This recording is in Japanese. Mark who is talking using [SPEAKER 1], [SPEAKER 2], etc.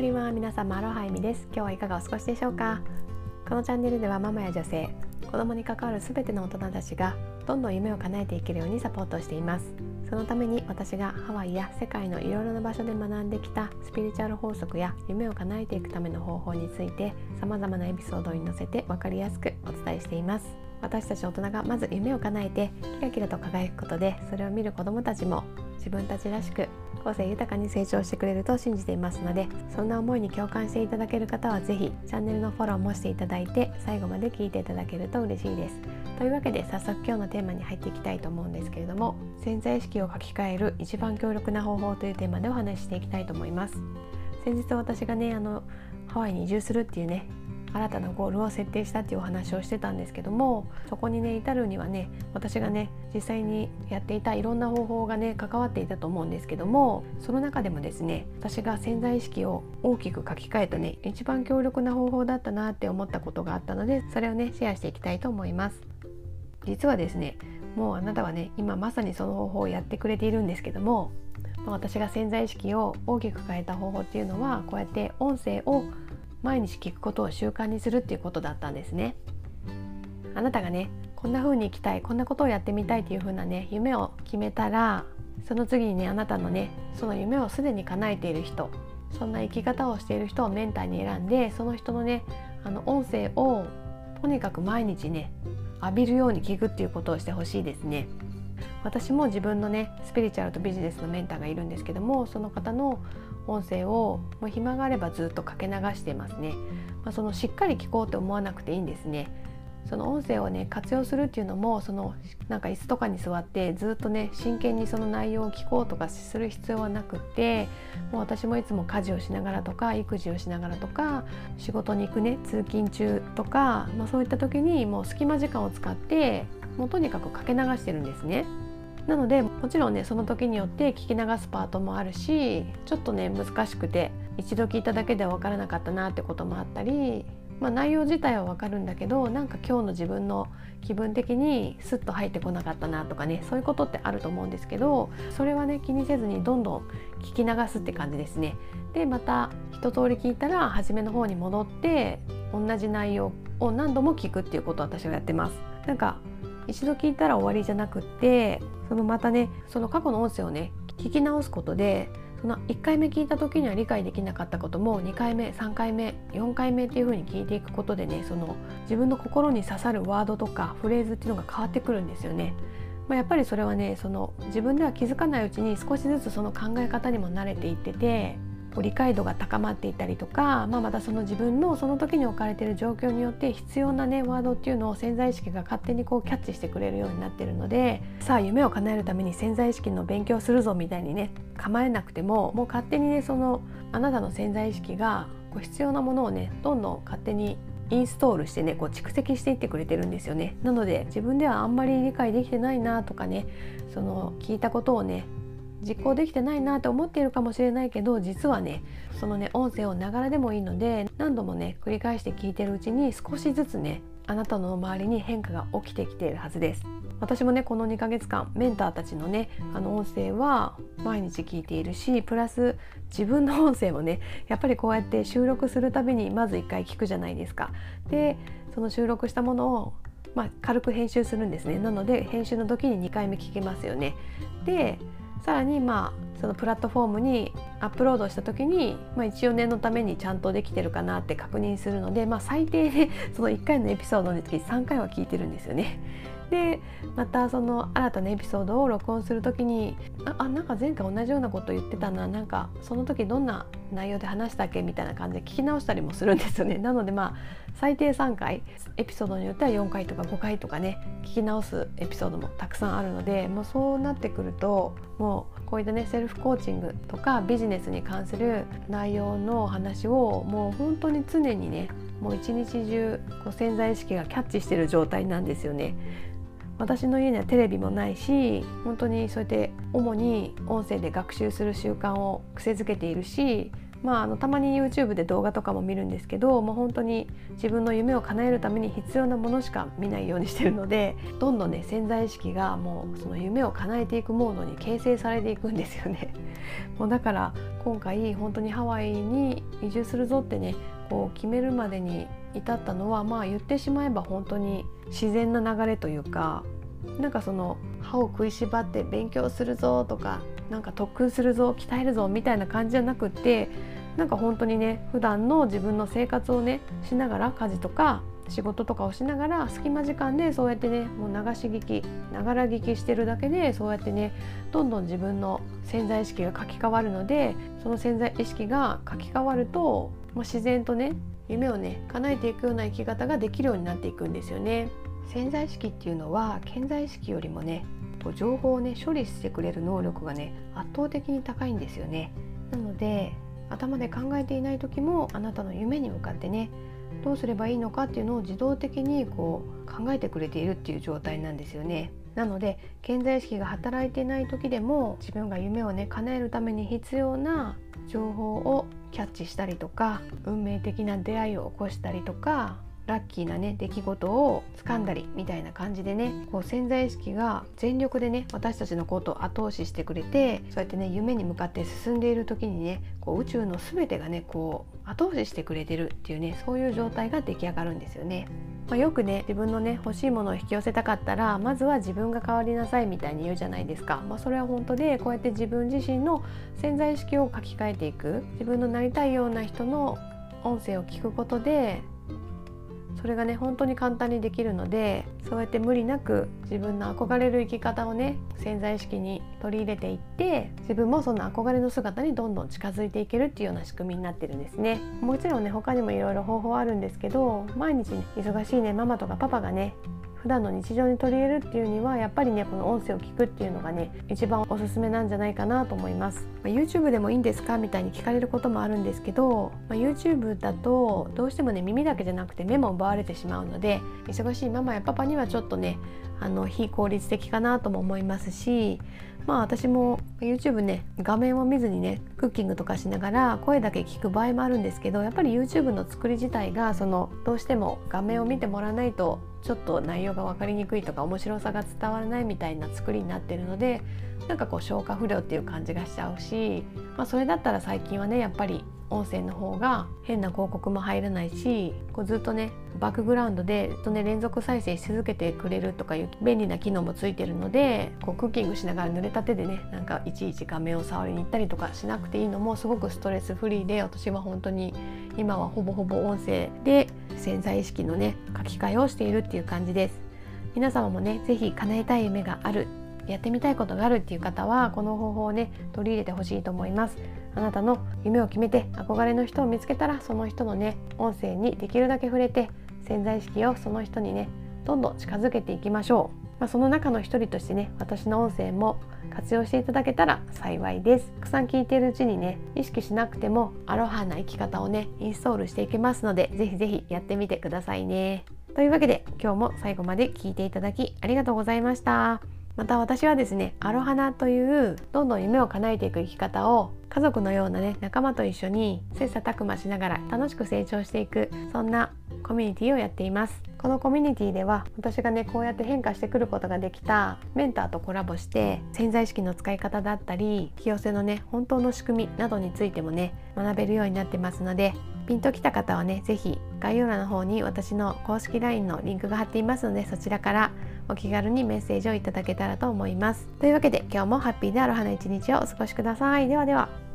[SPEAKER 1] ブリは皆様アロハイミです。今日はいかがお過ごしでしょうか？このチャンネルではママや女性子供に関わる全ての大人たちがどんどん夢を叶えていけるようにサポートしています。そのために私がハワイや世界のいろいろな場所で学んできたスピリチュアル法則や夢を叶えていくための方法について様々なエピソードに載せて分かりやすくお伝えしています。私たち大人がまず夢を叶えてキラキラと輝くことでそれを見る子どもたちも自分たちらしく個性豊かに成長してくれると信じていますのでそんな思いに共感していただける方は是非チャンネルのフォローもしていただいて最後まで聞いていただけると嬉しいです。というわけで早速今日のテーマに入っていきたいと思うんですけれども潜在意識を書き換える一番強力な方法というテーマでお話ししていきたいと思います。先日私がねあのハワイに移住するっていうね新たなゴールを設定したっていうお話をしてたんですけどもそこにね至るにはね私がね実際にやっていたいろんな方法がね関わっていたと思うんですけどもその中でもですね私が潜在意識を大きく書き換えたね一番強力な方法だったなって思ったことがあったのでそれをねシェアしていきたいと思います。実はですねもうあなたはね今まさにその方法をやってくれているんですけども私が潜在意識を大きく変えた方法っていうのはこうやって音声を毎日聞くことを習慣にするっていうことだったんですね。あなたがねこんな風に生きたいこんなことをやってみたいっていう風なね夢を決めたらその次にねあなたのねその夢をすでに叶えている人そんな生き方をしている人をメンターに選んでその人のねあの音声をとにかく毎日ね浴びるように聞くっていうことをしてほしいですね。私も自分のねスピリチュアルとビジネスのメンターがいるんですけどもその方の音声をもう暇があればずっとかけ流してますね、まあ、そのしっかり聞こうと思わなくていいんですねその音声をね活用するっていうのもそのなんか椅子とかに座ってずっとね真剣にその内容を聞こうとかする必要はなくってもう私もいつも家事をしながらとか育児をしながらとか仕事に行くね通勤中とか、まあ、そういった時にもう隙間時間を使ってもうとにかくかけ流してるんですね。なのでもちろんねその時によって聞き流すパートもあるしちょっとね難しくて一度聞いただけでは分からなかったなってこともあったり、まあ、内容自体は分かるんだけどなんか今日の自分の気分的にスッと入ってこなかったなとかねそういうことってあると思うんですけどそれはね気にせずにどんどん聞き流すって感じですね。でまた一通り聞いたら初めの方に戻って同じ内容を何度も聞くっていうことを私はやってます。なんか一度聞いたら終わりじゃなくってそのまたねその過去の音声をね聞き直すことでその1回目聞いた時には理解できなかったことも2回目3回目4回目っていう風に聞いていくことでねその自分の心に刺さるワードとかフレーズっていうのが変わってくるんですよね。まあ、やっぱりそれはねその自分では気づかないうちに少しずつその考え方にも慣れていってて理解度が高まっていたりとか、まあ、またその自分のその時に置かれている状況によって必要なねワードっていうのを潜在意識が勝手にこうキャッチしてくれるようになってるのでさあ夢を叶えるために潜在意識の勉強するぞみたいにね構えなくてももう勝手にねそのあなたの潜在意識がこう必要なものをねどんどん勝手にインストールしてねこう蓄積していってくれてるんですよね。なので自分ではあんまり理解できてないなとかねその聞いたことをね実行できてないなって思っているかもしれないけど実はねそのね音声をながらでもいいので何度もね繰り返して聞いてるうちに少しずつねあなたの周りに変化が起きてきているはずです私もねこの2ヶ月間メンターたちのねあの音声は毎日聞いているしプラス自分の音声もねやっぱりこうやって収録するたびにまず1回聞くじゃないですか。でその収録したものをまあ、軽く編集するんですねなので編集の時に2回目聞けますよね。でさらにまあそのプラットフォームにアップロードした時に、まあ、一応念のためにちゃんとできてるかなって確認するので、まあ、最低でその1回のエピソードにつき3回は聞いてるんですよね。でまたその新たなエピソードを録音する時にああなんか前回同じようなこと言ってたななんかその時どんな内容で話したっけみたいな感じで聞き直したりもするんですよね なのでまあ最低3回エピソードによっては4回とか5回とかね聞き直すエピソードもたくさんあるのでもうそうなってくるともうこういったねセルフコーチングとかビジネスに関する内容の話をもう本当に常にねもう一日中こう潜在意識がキャッチしてる状態なんですよね。私の家にはテレビもないし本当にそうやって主に音声で学習する習慣を癖づけているしまあ、あのたまに YouTube で動画とかも見るんですけどもう本当に自分の夢を叶えるために必要なものしか見ないようにしてるのでどんどんね潜在意識がもうその夢を叶えていくモードに形成されていくんですよね。もうだから今回本当にハワイに移住するぞってねこう決めるまでに至ったのはまあ言ってしまえば本当に自然な流れというかなんかその歯を食いしばって勉強するぞとかなんか特訓するぞ鍛えるぞみたいな感じじゃなくってなんか本当にね普段の自分の生活をねしながら家事とか仕事とかをしながら隙間時間でそうやってねもう流し聞きながら聞きしてるだけでそうやってねどんどん自分の潜在意識が書き換わるのでその潜在意識が書き換わるともう自然とね夢をね叶えていくような生き方ができるようになっていくんですよね。潜在意識っていうのは潜在意識よりもね情報をね処理してくれる能力がね圧倒的に高いんですよね。なので頭で考えていない時もあなたの夢に向かってねどうすればいいのかっていうのを自動的にこう考えてくれているっていう状態なんですよね。なので健在意識が働いていない時でも自分が夢をね叶えるために必要な情報をキャッチしたりとか運命的な出会いを起こしたりとかラッキーなね出来事を掴んだりみたいな感じでねこう潜在意識が全力でね私たちのことを後押ししてくれてそうやってね夢に向かって進んでいる時にねこう宇宙の全てがねこう後押ししてくれてるっていうねそういう状態が出来上がるんですよね。まあ、よくね自分のね欲しいものを引き寄せたかったらまずは自分が変わりなさいみたいに言うじゃないですか、まあ、それは本当でこうやって自分自身の潜在意識を書き換えていく。自分のなりたいような人の音声を聞くことでそれがね本当に簡単にできるのでそうやって無理なく自分の憧れる生き方をね潜在意識に取り入れていって自分もその憧れの姿にどんどん近づいていけるっていうような仕組みになってるんですね。もちろんね他にもいろいろ方法あるんですけど毎日ね忙しいねママとかパパがね普段の日常に取り入れるっていうにはやっぱりねこの音声を聞くっていうのがね一番おすすめなんじゃないかなと思います、まあ、YouTube でもいいんですかみたいに聞かれることもあるんですけど、まあ、YouTube だとどうしてもね耳だけじゃなくて目も奪われてしまうので忙しいママやパパにはちょっとねあの非効率的かなとも思いますしまあ私も YouTube ね画面を見ずにねクッキングとかしながら声だけ聞く場合もあるんですけどやっぱり YouTube の作り自体がそのどうしても画面を見てもらわないとちょっと内容が分かりにくいとか面白さが伝わらないみたいな作りになってるのでなんかこう消化不良っていう感じがしちゃうし、まあ、それだったら最近はねやっぱり音声の方が変な広告も入らないしこうずっとねバックグラウンドでずっとね連続再生し続けてくれるとかいう便利な機能もついてるのでこうクッキングしながら濡れた手でねなんかいちいち画面を触りに行ったりとかしなくていいのもすごくストレスフリーで私は本当に今はほぼほぼ音声で潜在意識のね書き換えをしているっていう感じです。皆様もね是非叶えたい夢があるやってみたいことがあるっていう方はこの方法をね取り入れてほしいと思います。あなたの夢を決めて憧れの人を見つけたらその人のね音声にできるだけ触れて潜在意識をその人にねどんどん近づけていきましょう、まあ、その中の一人としてね私の音声も活用していただけたら幸いです。たくさん聞いているうちにね意識しなくてもアロハな生き方をねインストールしていけますのでぜひぜひやってみてくださいね。というわけで今日も最後まで聞いていただきありがとうございました。また私はですねアロハナというどんどん夢を叶えていく生き方を家族のようなね仲間と一緒に切磋琢磨しながら楽しく成長していくそんなコミュニティをやっています。このコミュニティでは私がねこうやって変化してくることができたメンターとコラボして潜在意識の使い方だったり引き寄せのね本当の仕組みなどについてもね学べるようになってますのでピンときた方はね是非概要欄の方に私の公式 LINE のリンクが貼っていますのでそちらからお気軽にメッセージをいただけたらと思います。というわけで今日もハッピーでアロハな一日をお過ごしください。ではでは。